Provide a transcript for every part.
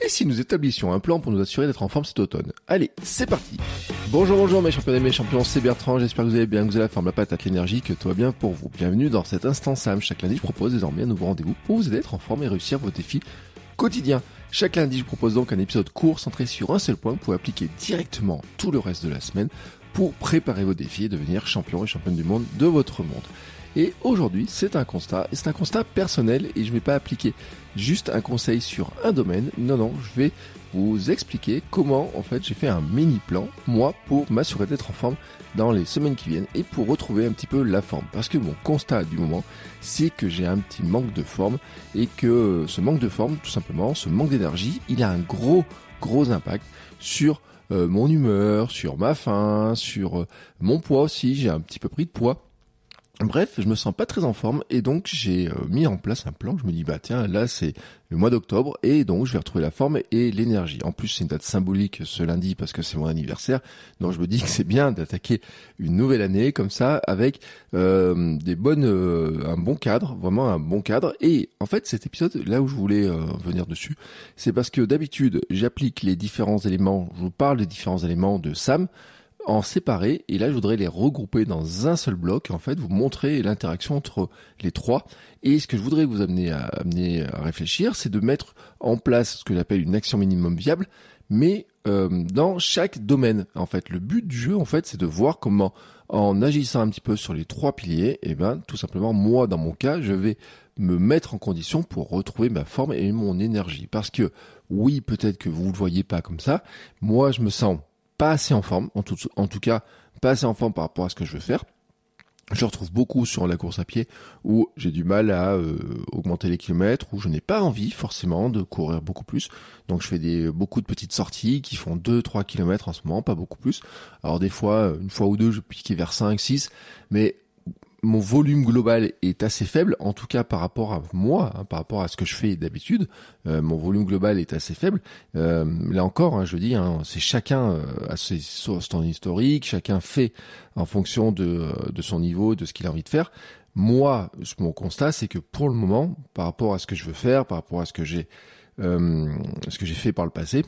Et si nous établissions un plan pour nous assurer d'être en forme cet automne? Allez, c'est parti Bonjour, bonjour mes champions et mes champions, c'est Bertrand, j'espère que vous allez bien, que vous avez la forme, la patate, l'énergie, que tout va bien pour vous. Bienvenue dans cet instant Sam. Chaque lundi, je propose désormais un nouveau rendez-vous pour vous aider à être en forme et réussir vos défis quotidiens. Chaque lundi, je propose donc un épisode court centré sur un seul point pour appliquer directement tout le reste de la semaine pour préparer vos défis et devenir champion et championne du monde de votre monde. Et aujourd'hui, c'est un constat, et c'est un constat personnel, et je ne vais pas appliquer juste un conseil sur un domaine, non, non, je vais vous expliquer comment, en fait, j'ai fait un mini plan, moi, pour m'assurer d'être en forme dans les semaines qui viennent, et pour retrouver un petit peu la forme. Parce que mon constat du moment, c'est que j'ai un petit manque de forme, et que ce manque de forme, tout simplement, ce manque d'énergie, il a un gros, gros impact sur euh, mon humeur, sur ma faim, sur euh, mon poids aussi, j'ai un petit peu pris de poids, Bref, je me sens pas très en forme et donc j'ai euh, mis en place un plan. Je me dis bah tiens là c'est le mois d'octobre et donc je vais retrouver la forme et l'énergie. En plus c'est une date symbolique ce lundi parce que c'est mon anniversaire. Donc je me dis que c'est bien d'attaquer une nouvelle année comme ça avec euh, des bonnes, euh, un bon cadre, vraiment un bon cadre. Et en fait cet épisode là où je voulais venir dessus, c'est parce que d'habitude j'applique les différents éléments, je vous parle des différents éléments de Sam en séparer et là je voudrais les regrouper dans un seul bloc en fait vous montrer l'interaction entre les trois. Et ce que je voudrais vous amener à, amener à réfléchir c'est de mettre en place ce que j'appelle une action minimum viable mais euh, dans chaque domaine. En fait le but du jeu en fait c'est de voir comment en agissant un petit peu sur les trois piliers et eh ben tout simplement moi dans mon cas je vais me mettre en condition pour retrouver ma forme et mon énergie. Parce que oui peut-être que vous le voyez pas comme ça moi je me sens pas assez en forme, en tout, en tout cas pas assez en forme par rapport à ce que je veux faire. Je retrouve beaucoup sur la course à pied où j'ai du mal à euh, augmenter les kilomètres, où je n'ai pas envie forcément de courir beaucoup plus. Donc je fais des beaucoup de petites sorties qui font 2-3 kilomètres en ce moment, pas beaucoup plus. Alors des fois, une fois ou deux, je piquais vers 5-6, mais mon volume global est assez faible, en tout cas par rapport à moi, hein, par rapport à ce que je fais d'habitude, euh, mon volume global est assez faible. Euh, là encore, hein, je dis, hein, c'est chacun euh, a ses, son historique, chacun fait en fonction de, de son niveau, de ce qu'il a envie de faire. Moi, mon constat, c'est que pour le moment, par rapport à ce que je veux faire, par rapport à ce que j'ai, ce que j'ai fait par le passé,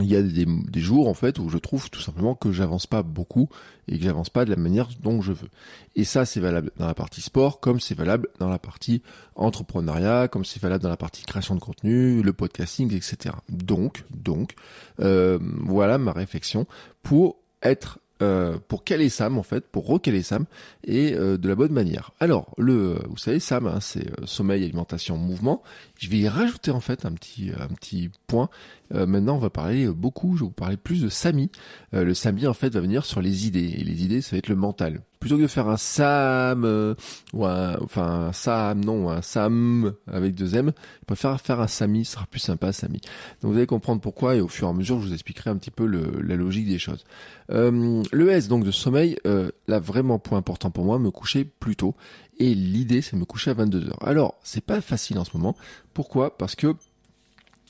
il y a des, jours en fait où je trouve tout simplement que j'avance pas beaucoup et que j'avance pas de la manière dont je veux. Et ça c'est valable dans la partie sport comme c'est valable dans la partie entrepreneuriat, comme c'est valable dans la partie création de contenu, le podcasting, etc. Donc, donc, euh, voilà ma réflexion pour être euh, pour caler Sam en fait, pour recaler Sam et euh, de la bonne manière. Alors le, vous savez Sam, hein, c'est euh, sommeil, alimentation, mouvement. Je vais y rajouter en fait un petit un petit point. maintenant on va parler beaucoup, je vais vous parler plus de Sami. le Sami en fait va venir sur les idées et les idées ça va être le mental plutôt que de faire un Sam euh, ou un, enfin un Sam non un Sam avec deux M, je préfère faire un Sami, ce sera plus sympa Sami. Donc vous allez comprendre pourquoi et au fur et à mesure je vous expliquerai un petit peu la logique des choses. Euh, le S donc de sommeil, euh, là vraiment point important pour moi, me coucher plus tôt et l'idée c'est me coucher à 22 heures. Alors c'est pas facile en ce moment. Pourquoi? Parce que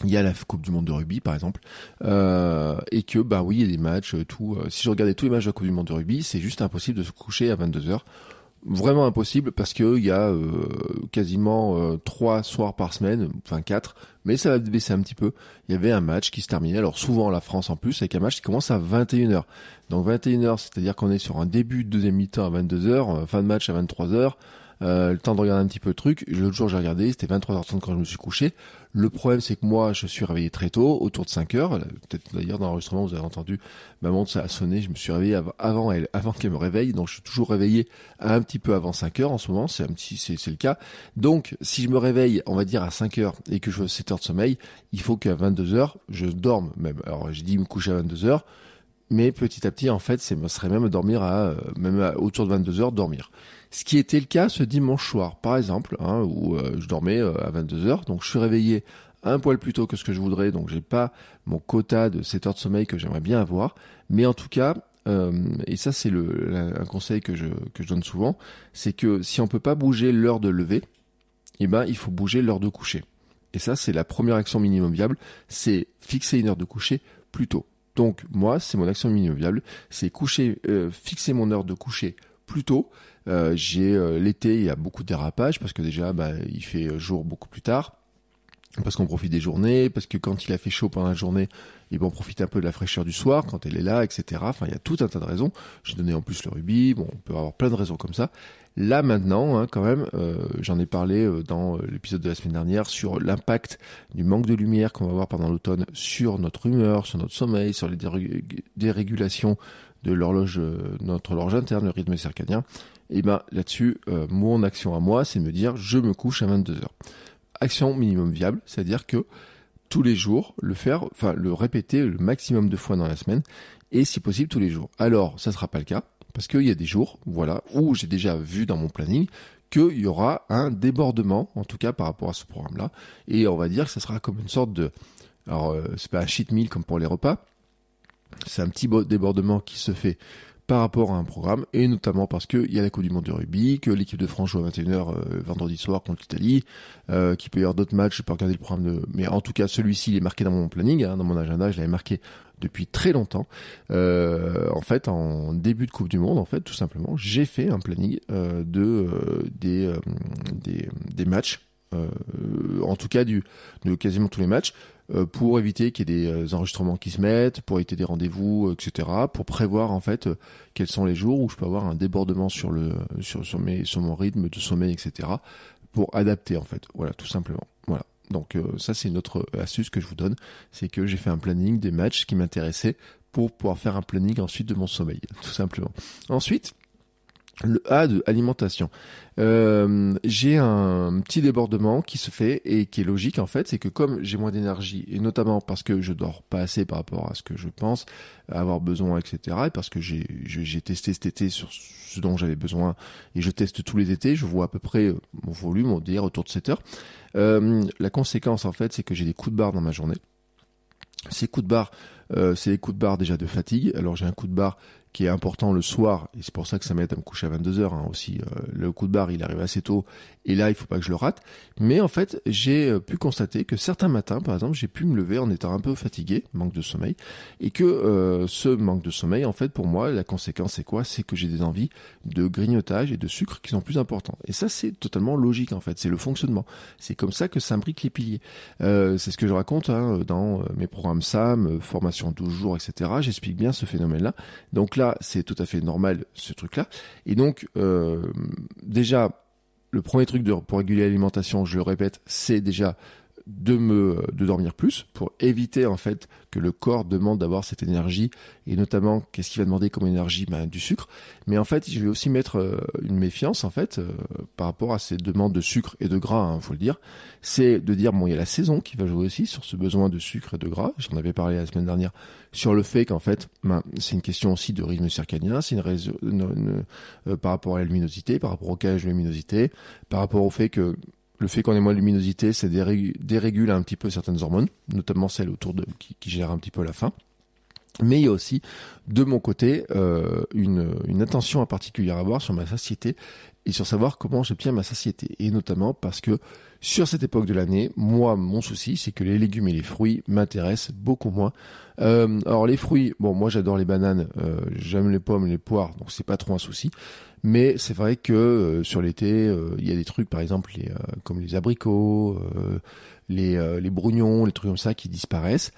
il y a la Coupe du Monde de rugby par exemple, euh, et que bah oui il y a des matchs, euh, tout. Euh, si je regardais tous les matchs de la Coupe du Monde de rugby, c'est juste impossible de se coucher à 22 heures. Vraiment impossible parce que il y a quasiment trois soirs par semaine, enfin quatre, mais ça va baisser un petit peu. Il y avait un match qui se terminait, alors souvent la France en plus, avec un match qui commence à 21h. Donc 21h, c'est-à-dire qu'on est sur un début de deuxième mi-temps à 22h, fin de match à 23h, euh, le temps de regarder un petit peu le truc. L'autre jour, j'ai regardé, c'était 23h30 quand je me suis couché. Le problème, c'est que moi, je suis réveillé très tôt, autour de 5 heures. Peut-être d'ailleurs dans l'enregistrement, vous avez entendu ma montre, ça a sonné. Je me suis réveillé avant elle, avant qu'elle me réveille. Donc, je suis toujours réveillé un petit peu avant 5 heures en ce moment. C'est un petit, c'est, le cas. Donc, si je me réveille, on va dire à 5 heures et que je veux 7 heures de sommeil, il faut qu'à 22 heures, je dorme même. Alors, j'ai dit me coucher à 22 heures mais petit à petit, en fait, c'est serait même dormir à même autour de 22 heures dormir. Ce qui était le cas ce dimanche soir, par exemple, hein, où je dormais à 22 heures, donc je suis réveillé un poil plus tôt que ce que je voudrais, donc j'ai pas mon quota de 7 heures de sommeil que j'aimerais bien avoir, mais en tout cas, euh, et ça c'est le, un conseil que je, que je donne souvent, c'est que si on peut pas bouger l'heure de lever, eh ben il faut bouger l'heure de coucher. Et ça c'est la première action minimum viable, c'est fixer une heure de coucher plus tôt. Donc moi c'est mon action minimum viable, c'est coucher, euh, fixer mon heure de coucher plus tôt. Euh, j'ai euh, l'été il y a beaucoup de dérapages parce que déjà bah, il fait jour beaucoup plus tard parce qu'on profite des journées, parce que quand il a fait chaud pendant la journée, il on profite un peu de la fraîcheur du soir quand elle est là, etc. Enfin, il y a tout un tas de raisons. J'ai donné en plus le rubis, bon, on peut avoir plein de raisons comme ça. Là maintenant, hein, quand même, euh, j'en ai parlé euh, dans euh, l'épisode de la semaine dernière sur l'impact du manque de lumière qu'on va avoir pendant l'automne sur notre humeur, sur notre sommeil, sur les dérégulations de l'horloge, notre horloge interne, le rythme circadien. Et ben là-dessus, mon action à moi, c'est de me dire, je me couche à 22 heures action minimum viable, c'est-à-dire que tous les jours, le faire, enfin le répéter le maximum de fois dans la semaine, et si possible tous les jours. Alors, ça sera pas le cas, parce qu'il y a des jours, voilà, où j'ai déjà vu dans mon planning qu'il y aura un débordement, en tout cas par rapport à ce programme-là, et on va dire que ça sera comme une sorte de, alors euh, c'est pas un cheat meal comme pour les repas, c'est un petit débordement qui se fait par rapport à un programme, et notamment parce qu'il y a la Coupe du Monde de rugby, que l'équipe de France joue à 21h euh, vendredi soir contre l'Italie, euh, qu'il peut y avoir d'autres matchs, je peux regarder le programme de... Mais en tout cas, celui-ci, il est marqué dans mon planning, hein, dans mon agenda, je l'avais marqué depuis très longtemps. Euh, en fait, en début de Coupe du Monde, en fait, tout simplement, j'ai fait un planning euh, de des, des, des matchs en tout cas du, de quasiment tous les matchs, pour éviter qu'il y ait des euh, enregistrements qui se mettent, pour éviter des rendez-vous, etc. Pour prévoir en fait euh, quels sont les jours où je peux avoir un débordement sur le sur sur, mes, sur mon rythme de sommeil, etc. Pour adapter en fait. Voilà, tout simplement. Voilà. Donc ça c'est une autre astuce que je vous donne, c'est que j'ai fait un planning des matchs qui m'intéressaient pour pouvoir faire un planning ensuite de mon sommeil, tout simplement. Ensuite, le A de alimentation. Euh, j'ai un petit débordement qui se fait et qui est logique en fait, c'est que comme j'ai moins d'énergie et notamment parce que je dors pas assez par rapport à ce que je pense avoir besoin, etc. Et parce que j'ai testé cet été sur ce dont j'avais besoin et je teste tous les étés, je vois à peu près mon volume, on dirait autour de 7 heures. Euh, la conséquence en fait, c'est que j'ai des coups de barre dans ma journée. Ces coups de barre, euh, c'est les coups de barre déjà de fatigue. Alors j'ai un coup de barre qui est important le soir, et c'est pour ça que ça m'aide à me coucher à 22 heures hein, aussi. Euh, le coup de barre, il arrive assez tôt, et là, il faut pas que je le rate. Mais en fait, j'ai euh, pu constater que certains matins, par exemple, j'ai pu me lever en étant un peu fatigué, manque de sommeil, et que euh, ce manque de sommeil, en fait, pour moi, la conséquence, c'est quoi? C'est que j'ai des envies de grignotage et de sucre qui sont plus importants. Et ça, c'est totalement logique, en fait. C'est le fonctionnement. C'est comme ça que s'imbriquent les piliers. c'est ce que je raconte hein, dans mes programmes SAM, formation 12 jours, etc. J'explique bien ce phénomène-là. Donc là, c'est tout à fait normal ce truc-là. Et donc, euh, déjà, le premier truc pour réguler l'alimentation, je le répète, c'est déjà de me de dormir plus pour éviter en fait que le corps demande d'avoir cette énergie et notamment qu'est-ce qu'il va demander comme énergie? Ben, du sucre. Mais en fait je vais aussi mettre euh, une méfiance en fait euh, par rapport à ces demandes de sucre et de gras hein, faut le dire. C'est de dire bon il y a la saison qui va jouer aussi sur ce besoin de sucre et de gras. J'en avais parlé la semaine dernière sur le fait qu'en fait ben, c'est une question aussi de rythme circadien c'est une, euh, par rapport à la luminosité par rapport au cage de luminosité par rapport au fait que le fait qu'on ait moins de luminosité, ça dérégule un petit peu certaines hormones, notamment celles autour de qui, qui gèrent un petit peu la faim. Mais il y a aussi, de mon côté, euh, une, une attention à particulière à avoir sur ma satiété et sur savoir comment j'obtiens ma satiété. Et notamment parce que sur cette époque de l'année, moi, mon souci, c'est que les légumes et les fruits m'intéressent beaucoup moins. Euh, alors les fruits, bon, moi j'adore les bananes, euh, j'aime les pommes, les poires, donc c'est pas trop un souci. Mais c'est vrai que euh, sur l'été, euh, il y a des trucs, par exemple, les, comme les abricots, les, les brugnons, les trucs comme ça qui disparaissent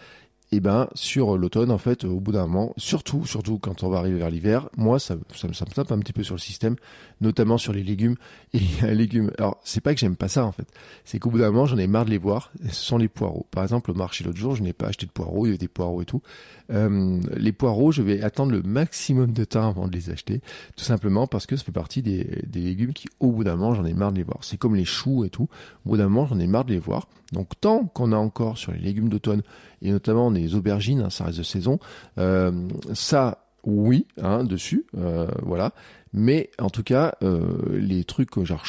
et eh ben sur l'automne en fait au bout d'un moment surtout surtout quand on va arriver vers l'hiver moi ça, ça, me tape un petit peu sur le système notamment sur les légumes et les légumes. Alors c'est pas que j'aime pas ça en fait. C'est qu'au bout d'un moment j'en ai marre de les voir ce sont les poireaux. Par exemple au marché l'autre jour je n'ai pas acheté de poireaux il y avait des poireaux et tout. Euh, les poireaux je vais attendre le maximum de temps avant de les acheter tout simplement parce que ça fait partie des, des légumes qui au bout d'un moment j'en ai marre de les voir. C'est comme les choux et tout. Au bout d'un moment j'en ai marre de les voir Donc tant qu'on a encore sur les légumes d'automne et notamment les aubergines, hein, ça reste de saison, euh, ça oui, hein, dessus, euh, voilà. Mais en tout cas, euh, les trucs genre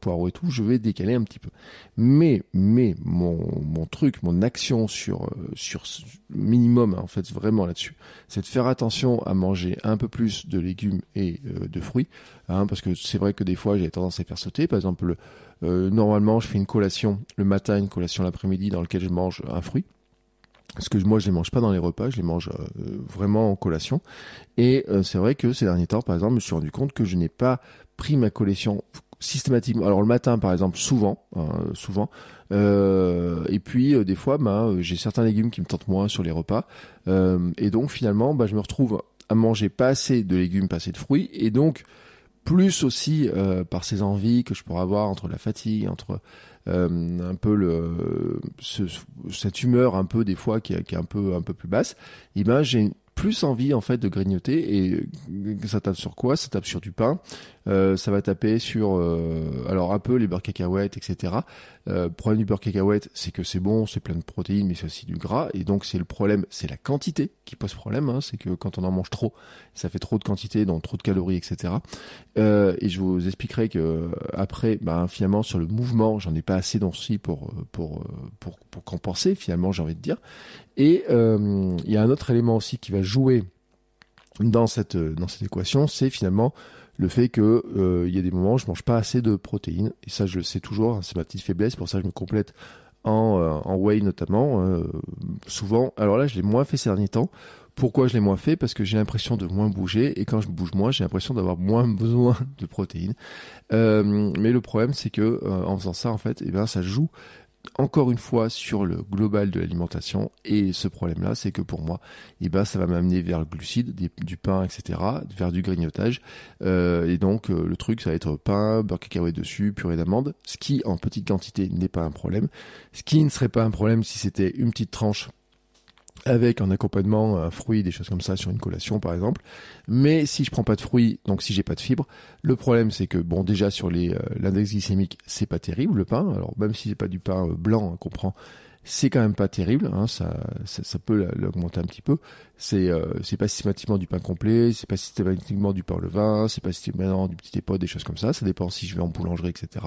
poireaux et tout, je vais décaler un petit peu. Mais, mais mon, mon truc, mon action sur sur minimum en fait vraiment là-dessus, c'est de faire attention à manger un peu plus de légumes et de fruits, hein, parce que c'est vrai que des fois j'ai tendance à faire sauter. Par exemple, normalement je fais une collation le matin, une collation l'après-midi dans lequel je mange un fruit. Parce que moi, je les mange pas dans les repas, je les mange euh, vraiment en collation. Et euh, c'est vrai que ces derniers temps, par exemple, je me suis rendu compte que je n'ai pas pris ma collation systématiquement. Alors le matin, par exemple, souvent, hein, souvent. Euh, et puis des fois, bah, j'ai certains légumes qui me tentent moins sur les repas. et donc finalement, bah, je me retrouve à manger pas assez de légumes, pas assez de fruits. Et donc plus aussi par ces envies que je pourrais avoir entre la fatigue, entre euh, un peu le ce, cette humeur un peu des fois qui, qui est un peu un peu plus basse, et eh ben j'ai plus envie en fait de grignoter et ça tape sur quoi? Ça tape sur du pain, euh, ça va taper sur euh, alors un peu les beurres cacahuètes, etc. Euh, problème du beurre cacahuète, c'est que c'est bon, c'est plein de protéines, mais c'est aussi du gras et donc c'est le problème, c'est la quantité qui pose problème. Hein, c'est que quand on en mange trop, ça fait trop de quantité, donc trop de calories, etc. Euh, et je vous expliquerai que après, ben, finalement sur le mouvement, j'en ai pas assez aussi pour pour pour pour compenser. Finalement, j'ai envie de dire. Et euh, il y a un autre élément aussi qui va jouer dans cette dans cette équation, c'est finalement le fait que euh, il y a des moments où je mange pas assez de protéines et ça je le sais toujours, hein, c'est ma petite faiblesse, pour ça je me complète en, euh, whey notamment euh, souvent. Alors là je l'ai moins fait ces derniers temps. Pourquoi je l'ai moins fait? Parce que j'ai l'impression de moins bouger et quand je bouge moins, j'ai l'impression d'avoir moins besoin de protéines. mais le problème c'est que en faisant ça en fait, eh ben ça joue encore une fois sur le global de l'alimentation. Et ce problème là c'est que pour moi eh ben ça va m'amener vers le glucide du pain etc vers du grignotage. Euh, et donc euh, le truc ça va être pain beurre cacahuète dessus purée d'amande ce qui en petite quantité n'est pas un problème. Ce qui ne serait pas un problème si c'était une petite tranche avec un accompagnement, un fruit, des choses comme ça sur une collation par exemple. Mais si je prends pas de fruits, donc si j'ai pas de fibres, le problème c'est que bon déjà sur les euh, l'index glycémique c'est pas terrible le pain. Alors même si c'est pas du pain euh, blanc hein, qu'on prend, c'est quand même pas terrible, hein, ça, ça, peut l'augmenter un petit peu. C'est euh, c'est pas systématiquement du pain complet, c'est pas systématiquement du pain levain, c'est pas systématiquement du petit épaule, des choses comme ça. Ça dépend si je vais en boulangerie, etc.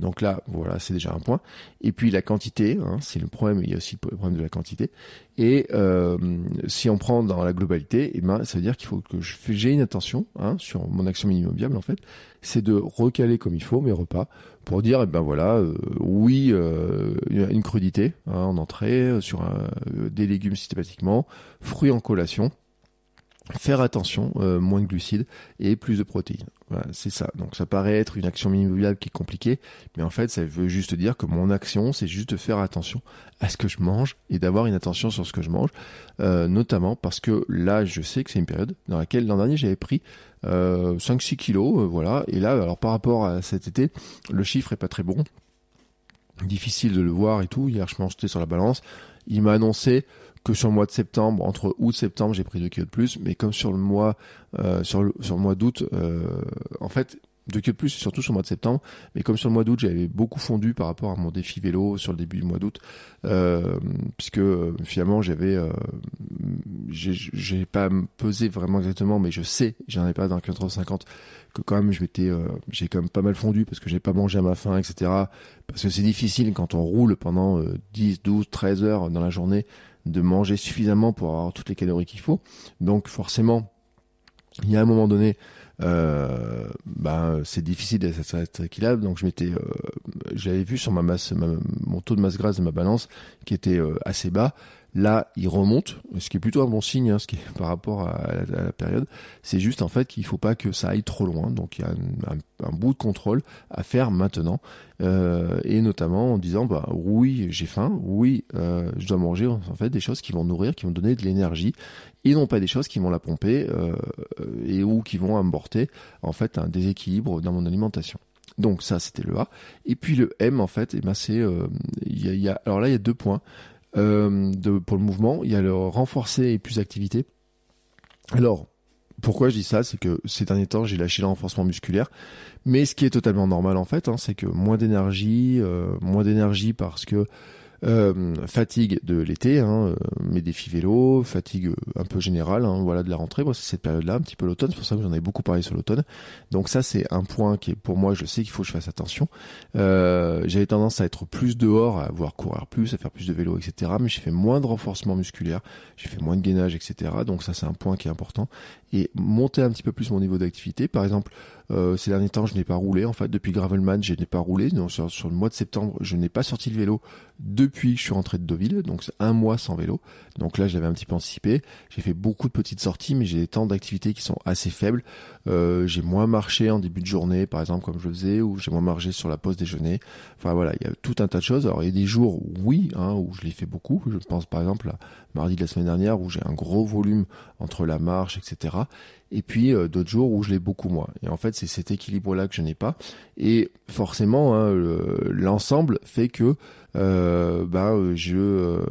Donc là, voilà, c'est déjà un point. Et puis la quantité, hein, c'est le problème. Il y a aussi le problème de la quantité. Et euh, si on prend dans la globalité, et eh ben, ça veut dire qu'il faut que j'ai une attention hein, sur mon action minimum viable en fait, c'est de recaler comme il faut mes repas pour dire, eh ben voilà, euh, oui, euh, une crudité hein, en entrée, euh, sur des légumes systématiquement, fruits en collation, faire attention, moins de glucides et plus de protéines. Voilà, c'est ça. Donc ça paraît être une action minimum qui est compliquée, mais en fait ça veut juste dire que mon action c'est juste de faire attention à ce que je mange et d'avoir une attention sur ce que je mange, notamment parce que là je sais que c'est une période dans laquelle l'an dernier j'avais pris euh, 5-6 kilos, euh, voilà. Et là, alors par rapport à cet été, le chiffre est pas très bon. Difficile de le voir et tout. Hier, je m'en jetais sur la balance. Il m'a annoncé que sur le mois de septembre, entre août et septembre, j'ai pris 2 kilos de plus, mais comme sur le mois, euh, sur le, mois d'août, euh, en fait, de que plus, surtout sur le mois de septembre. Mais comme sur le mois d'août, j'avais beaucoup fondu par rapport à mon défi vélo sur le début du mois d'août, euh, puisque euh, finalement j'avais, euh, j'ai pas pesé vraiment exactement, mais je sais, j'en ai pas dans 450 que quand même je m'étais, euh, j'ai quand même pas mal fondu parce que j'ai pas mangé à ma faim, etc. Parce que c'est difficile quand on roule pendant 10, 12, 13 heures dans la journée de manger suffisamment pour avoir toutes les calories qu'il faut. Donc forcément, il y a un moment donné euh, ben c'est difficile d'être équilibrable. Donc je m'étais, euh, j'avais vu sur ma masse, mon taux de masse grasse de ma balance qui était euh, assez bas. Là, il remonte, ce qui est plutôt un bon signe, hein, ce qui est par rapport à la, période. C'est juste en fait qu'il faut pas que ça aille trop loin. Donc il y a un, bout de contrôle à faire maintenant, euh, et notamment en disant bah oui j'ai faim, oui euh, je dois manger en fait des choses qui vont nourrir, qui vont donner de l'énergie, et non pas des choses qui vont la pomper euh, et ou qui vont apporter en fait un déséquilibre dans mon alimentation. Donc ça c'était le A. Et puis le M en fait, eh ben c'est il y a, y a, alors là il y a deux points. Euh, de, pour le mouvement. Il y a le renforcer et plus d'activité. Alors, Pourquoi je dis ça? C'est que ces derniers temps, j'ai lâché le renforcement musculaire. Mais ce qui est totalement normal en fait, hein, c'est que moins d'énergie, euh, moins d'énergie parce que euh, fatigue de l'été, hein, euh, mes défis vélo, fatigue un peu générale, hein, voilà de la rentrée. Moi, c'est cette période-là, un petit peu l'automne. C'est pour ça que j'en ai beaucoup parlé sur l'automne. Donc ça, c'est un point qui est pour moi, je sais qu'il faut que je fasse attention. Euh, J'avais tendance à être plus dehors, à voir courir plus, à faire plus de vélo, etc. Mais j'ai fait moins de renforcement musculaire, j'ai fait moins de gainage, etc. Donc ça, c'est un point qui est important. Et monter un petit peu plus mon niveau d'activité. Par exemple, euh, ces derniers temps, je n'ai pas roulé. En fait, depuis Gravelman, je n'ai pas roulé. Donc, sur, le mois de septembre, je n'ai pas sorti le vélo depuis que je suis rentré de Deauville. Donc, c'est un mois sans vélo. Donc là, j'avais un petit peu anticipé. J'ai fait beaucoup de petites sorties, mais j'ai des temps d'activité qui sont assez faibles. Euh, j'ai moins marché en début de journée, par exemple, comme je le faisais, ou j'ai moins marché sur la pause déjeuner. Enfin voilà, il y a tout un tas de choses. Alors il y a des jours, oui, hein, où je l'ai fait beaucoup. Je pense par exemple à mardi de la semaine dernière, où j'ai un gros volume entre la marche, etc et puis euh, d'autres jours où je l'ai beaucoup moins. Et en fait, c'est cet équilibre-là que je n'ai pas. Et forcément, hein, l'ensemble fait que euh, bah, je euh,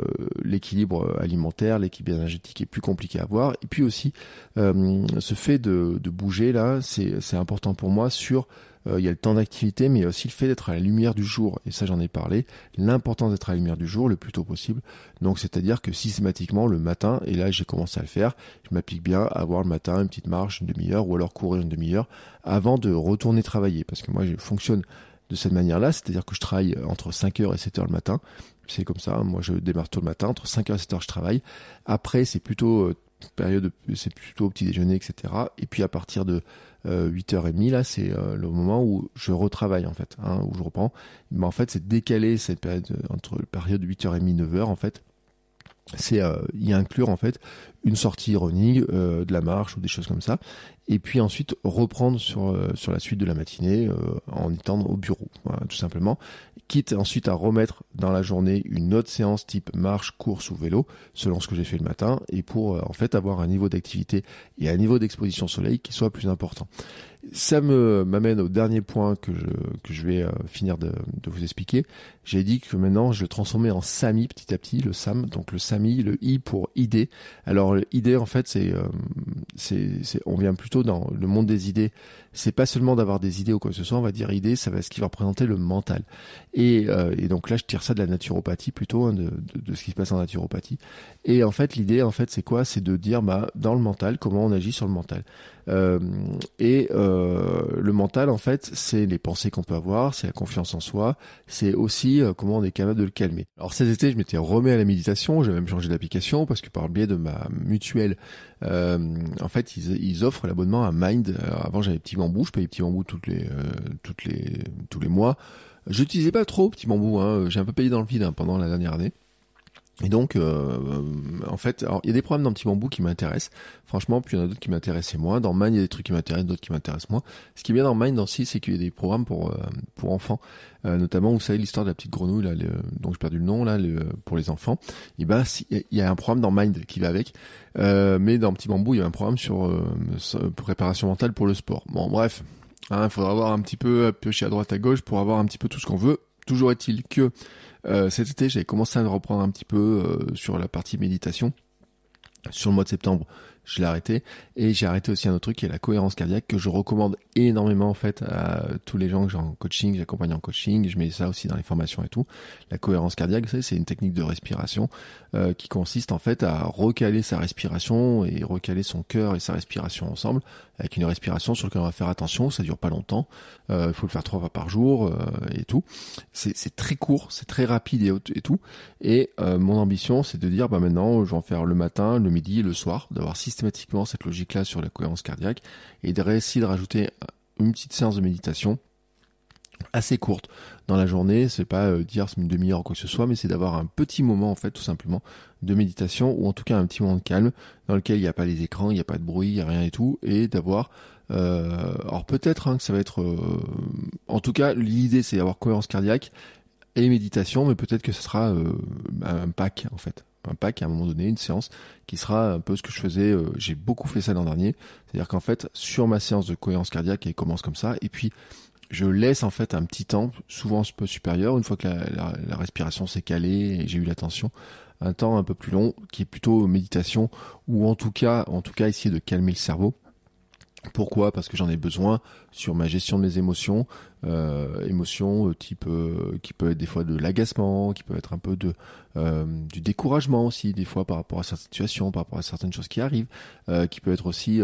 l'équilibre alimentaire, l'équilibre énergétique est plus compliqué à avoir. Et puis aussi, euh, ce fait de, de bouger là, c'est important pour moi sur euh, il y a le temps d'activité, mais aussi le fait d'être à la lumière du jour. Et ça, j'en ai parlé. L'importance d'être à la lumière du jour le plus tôt possible. Donc, c'est-à-dire que systématiquement, le matin, et là, j'ai commencé à le faire, je m'applique bien à avoir le matin une petite marche, une demi-heure, ou alors courir une demi-heure avant de retourner travailler. Parce que moi, je fonctionne de cette manière-là, c'est-à-dire que je travaille entre 5h et 7h le matin. C'est comme ça, moi je démarre tôt le matin, entre 5h et 7h je travaille. Après, c'est plutôt euh, période, c'est plutôt petit déjeuner, etc. Et puis à partir de 8h30, là, c'est euh, le moment où je retravaille, en fait, hein, où je reprends. Mais en fait, c'est décaler cette période, entre la période 8h30 9h, en fait, c'est euh, y inclure en fait une sortie running, euh, de la marche ou des choses comme ça, et puis ensuite reprendre sur euh, sur la suite de la matinée en étant au bureau, tout simplement. Quitte ensuite à remettre dans la journée une autre séance type marche, course ou vélo, selon ce que j'ai fait le matin, et pour en fait avoir un niveau d'activité et un niveau d'exposition soleil qui soit plus important. Ça me m'amène au dernier point que je, que je vais euh, finir de, de, vous expliquer. J'ai dit que maintenant je le transformais en SAMI petit à petit, le SAM, donc le SAMI, le I pour idée. Alors l'idée en fait c'est, euh, c'est, on vient plutôt dans le monde des idées. C'est pas seulement d'avoir des idées ou quoi que ce soit, on va dire idée, ça va ce qui va représenter le mental. Et, euh, et donc là je tire ça de la naturopathie plutôt, hein, de, de, de, ce qui se passe en naturopathie. Et en fait l'idée en fait c'est quoi? C'est de dire bah dans le mental comment on agit sur le mental. Euh, et euh, le mental, en fait, c'est les pensées qu'on peut avoir, c'est la confiance en soi, c'est aussi euh, comment on est capable de le calmer. Alors cet été, je m'étais remis à la méditation, j'ai même changé d'application parce que par le biais de ma mutuelle, en fait, ils, offrent l'abonnement à Mind. avant, j'avais Petit Bambou, je payais Petit Bambou toutes les, toutes les, tous les mois. Je n'utilisais pas trop Petit Bambou, hein. j'ai un peu payé dans le vide hein, pendant la dernière année. Et donc, euh, en fait, il y a des programmes dans Petit Bambou qui m'intéressent, franchement, puis il y en a d'autres qui m'intéressaient moins. Dans Mind, il y a des trucs qui m'intéressent, d'autres qui m'intéressent moins. Ce qui est bien dans Mind aussi, c'est qu'il y a des programmes pour euh, pour enfants, euh, notamment, vous savez, l'histoire de la petite grenouille, là, le, dont j'ai perdu le nom, là, le, pour les enfants. Et ben, il y a un programme dans Mind qui va avec, mais dans Petit Bambou, il y a un programme sur, préparation mentale pour le sport. Bon, bref, il hein, faudra avoir un petit peu piocher à droite à gauche pour avoir un petit peu tout ce qu'on veut. Toujours est-il que euh, cet été, j'avais commencé à reprendre un petit peu euh, sur la partie méditation. Sur le mois de septembre, je l'ai arrêté. Et j'ai arrêté aussi un autre truc qui est la cohérence cardiaque que je recommande énormément en fait à tous les gens que j'ai en coaching, j'accompagne en coaching, je mets ça aussi dans les formations et tout. La cohérence cardiaque, c'est une technique de respiration euh, qui consiste en fait à recaler sa respiration et recaler son cœur et sa respiration ensemble avec une respiration sur laquelle on va faire attention, ça dure pas longtemps, il euh, faut le faire trois fois par jour euh, et tout. C'est très court, c'est très rapide et, et tout. Et mon ambition, c'est de dire bah maintenant, je vais en faire le matin, le midi le soir, d'avoir systématiquement cette logique-là sur la cohérence cardiaque et de réussir de rajouter une petite séance de méditation assez courte dans la journée, c'est pas euh, dire une demi-heure ou quoi que ce soit, mais c'est d'avoir un petit moment en fait tout simplement de méditation ou en tout cas un petit moment de calme dans lequel il n'y a pas les écrans, il n'y a pas de bruit, il n'y a rien et tout, et d'avoir euh, alors peut-être hein, que ça va être euh, en tout cas l'idée c'est d'avoir cohérence cardiaque et méditation, mais peut-être que ce sera un pack en fait un pack à un moment donné, une séance qui sera un peu ce que je faisais. Euh, j'ai beaucoup fait ça l'an dernier. C'est-à-dire qu'en fait, sur ma séance de cohérence cardiaque, elle commence comme ça, et puis je laisse en fait un petit temps, souvent un peu supérieur, une fois que la, la respiration s'est calée et j'ai eu l'attention, un temps un peu plus long qui est plutôt méditation ou en tout cas, en tout cas essayer de calmer le cerveau Pourquoi? Parce que j'en ai besoin sur ma gestion de mes émotions, euh, émotions euh, type euh, qui peut être des fois de l'agacement, qui peut être un peu de du découragement aussi des fois par rapport à certaines situations, par rapport à certaines choses qui arrivent, qui peut être aussi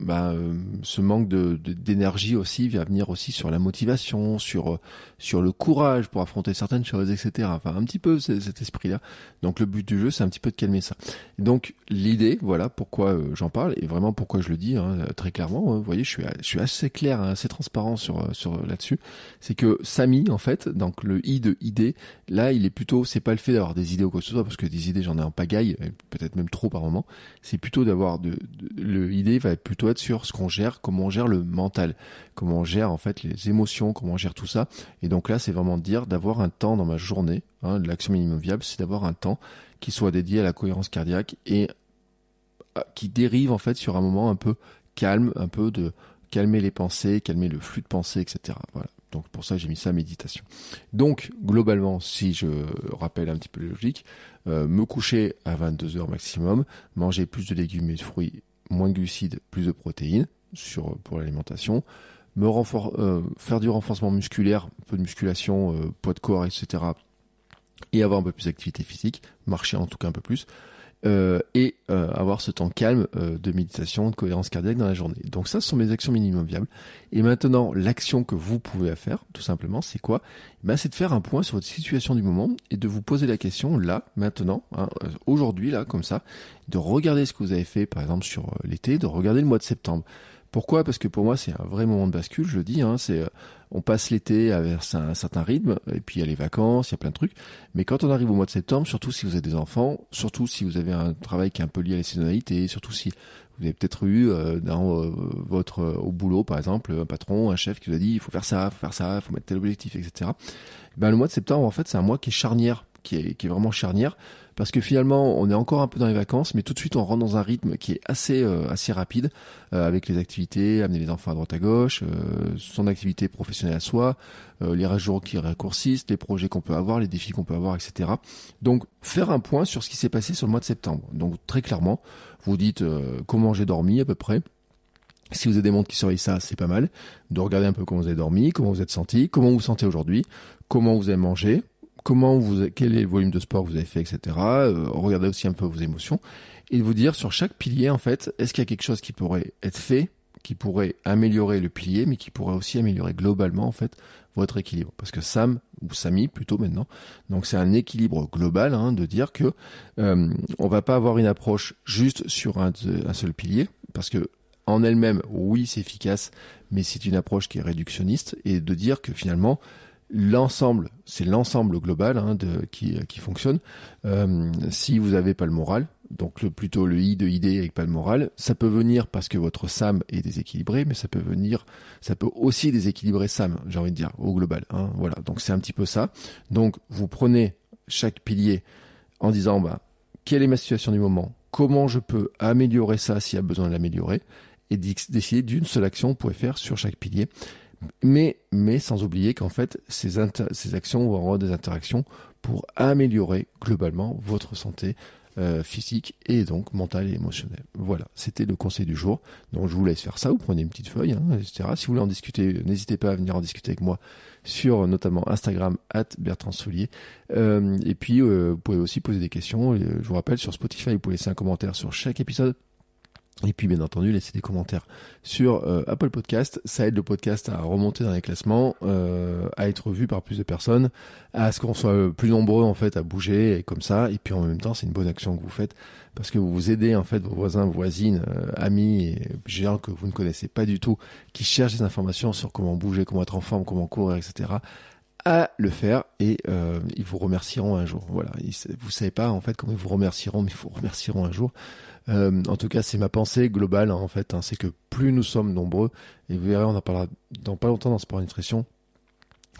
bah, ce manque de d'énergie aussi vient venir aussi sur la motivation, sur sur le courage pour affronter certaines choses, etc. Enfin un petit peu cet esprit-là. Donc le but du jeu c'est un petit peu de calmer ça. donc l'idée, voilà pourquoi j'en parle et vraiment pourquoi je le dis hein, très clairement. Hein, vous voyez, je suis assez clair, hein, assez transparent sur sur là-dessus, c'est que Samy, en fait, donc le i de idée, là, il est plutôt, c'est pas le fait d'avoir des idées ou quoi que ce soit, parce que des idées, j'en ai en pagaille, peut-être même trop par moment. C'est plutôt d'avoir de, le idée va plutôt être sur ce qu'on gère, comment on gère le mental, comment on gère en fait les émotions, comment on gère tout ça. Et donc là, c'est vraiment dire d'avoir un temps dans ma journée, hein, l'action minimum viable, c'est d'avoir un temps qui soit dédié à la cohérence cardiaque et euh, qui dérive en fait sur un moment un peu calme, un peu de calmer les pensées, calmer le flux de pensée, etc. Voilà. Donc pour ça j'ai mis ça méditation. Donc globalement, si je rappelle un petit peu la logique, euh, me coucher à 22 heures maximum, manger plus de légumes et de fruits, moins de glucides, plus de protéines sur pour l'alimentation, me euh, faire du renforcement musculaire, peu de musculation, euh, poids de corps, etc. Et avoir un peu plus d'activité physique, marcher en tout cas un peu plus. Euh, et euh, avoir ce temps calme euh, de méditation, de cohérence cardiaque dans la journée. Donc ça, ce sont mes actions minimum viables. Et maintenant, l'action que vous pouvez faire, tout simplement, c'est quoi? Ben, C'est de faire un point sur votre situation du moment et de vous poser la question là, maintenant, hein, aujourd'hui, là, comme ça, de regarder ce que vous avez fait, par exemple, sur l'été, de regarder le mois de septembre. Pourquoi? Parce que pour moi, c'est un vrai moment de bascule, je le dis. Hein, c'est euh, on passe l'été avec un, certain rythme, et puis il y a les vacances, il y a plein de trucs. Mais quand on arrive au mois de septembre, surtout si vous avez des enfants, surtout si vous avez un travail qui est un peu lié à la saisonnalité, surtout si vous avez peut-être eu euh, dans euh, votre au boulot, par exemple, un patron, un chef qui vous a dit il faut faire ça, il faut faire ça, il faut mettre tel objectif, etc. Ben, le mois de septembre, en fait, c'est un mois qui est charnière, qui est vraiment charnière parce que finalement on est encore un peu dans les vacances, mais tout de suite on rentre dans un rythme qui est assez euh, assez rapide euh, avec les activités, amener les enfants à droite à gauche, euh, son activité professionnelle à soi, les jours qui raccourcissent, les projets qu'on peut avoir, les défis qu'on peut avoir, etc. Donc faire un point sur ce qui s'est passé sur le mois de septembre. Donc très clairement, vous dites comment j'ai dormi à peu près. Si vous avez des montres qui surveillent ça, c'est pas mal. De regarder un peu comment vous avez dormi, comment vous êtes senti, comment vous vous sentez aujourd'hui, comment vous avez mangé, comment vous, quel est le volume de sport que vous avez fait, etc. Euh, regardez aussi un peu vos émotions et vous dire sur chaque pilier en fait, est-ce qu'il y a quelque chose qui pourrait être fait, qui pourrait améliorer le pilier, mais qui pourrait aussi améliorer globalement en fait votre équilibre. Parce que Sam ou Samy plutôt maintenant, donc c'est un équilibre global hein, de dire que euh, on va pas avoir une approche juste sur un, un seul pilier, parce que en elle-même, oui, c'est efficace, mais c'est une approche qui est réductionniste et de dire que finalement l'ensemble, c'est l'ensemble global hein, qui, qui fonctionne. Euh, si vous n'avez pas le moral, donc plutôt le i de idée avec pas le moral, ça peut venir parce que votre SAM est déséquilibré, mais ça peut venir, ça peut aussi déséquilibrer SAM, j'ai envie de dire, au global. Hein, voilà, donc c'est un petit peu ça. Donc vous prenez chaque pilier en disant, bah, quelle est ma situation du moment, comment je peux améliorer ça s'il y a besoin de l'améliorer, et décider d'une seule action que vous pouvez faire sur chaque pilier mais, mais sans oublier qu'en fait, ces, ces actions vont avoir des interactions pour améliorer globalement votre santé euh, physique et donc mentale et émotionnelle. Voilà, c'était le conseil du jour. Donc je vous laisse faire ça, vous prenez une petite feuille, hein, etc. Si vous voulez en discuter, n'hésitez pas à venir en discuter avec moi sur notamment Instagram at Bertrand Soulier. Euh, et puis euh, vous pouvez aussi poser des questions. Je vous rappelle sur Spotify, vous pouvez laisser un commentaire sur chaque épisode et puis bien entendu, laissez des commentaires sur euh, Apple Podcast. Ça aide le podcast à remonter dans les classements, euh, à être vu par plus de personnes, à ce qu'on soit plus nombreux en fait à bouger et comme ça. Et puis en même temps, c'est une bonne action que vous faites parce que vous aidez en fait vos voisins, voisines, euh, amis et gens que vous ne connaissez pas du tout, qui cherchent des informations sur comment bouger, comment être en forme, comment courir, etc à le faire et euh, ils vous remercieront un jour. Voilà, vous savez pas en fait comment ils vous remercieront, mais ils vous remercieront un jour. Euh, en tout cas, c'est ma pensée globale hein, en fait. Hein, c'est que plus nous sommes nombreux, et vous verrez, on en parlera dans pas longtemps dans Sport Nutrition,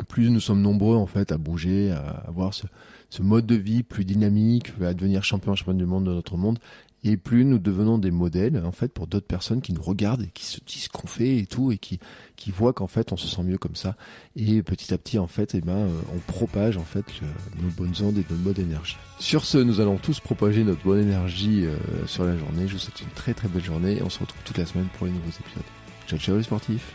plus nous sommes nombreux en fait à bouger, à avoir ce, ce mode de vie plus dynamique, à devenir champion, champion du monde de notre monde, et plus nous devenons des modèles en fait pour d'autres personnes qui nous regardent et qui se disent qu'on fait et tout et qui qui voient qu'en fait on se sent mieux comme ça et petit à petit en fait et eh ben euh, on propage en fait nos bonnes ondes et notre bonne énergie. Sur ce, nous allons tous propager notre bonne énergie euh, sur la journée. Je vous souhaite une très très belle journée et on se retrouve toute la semaine pour les nouveaux épisodes. Ciao ciao les sportifs.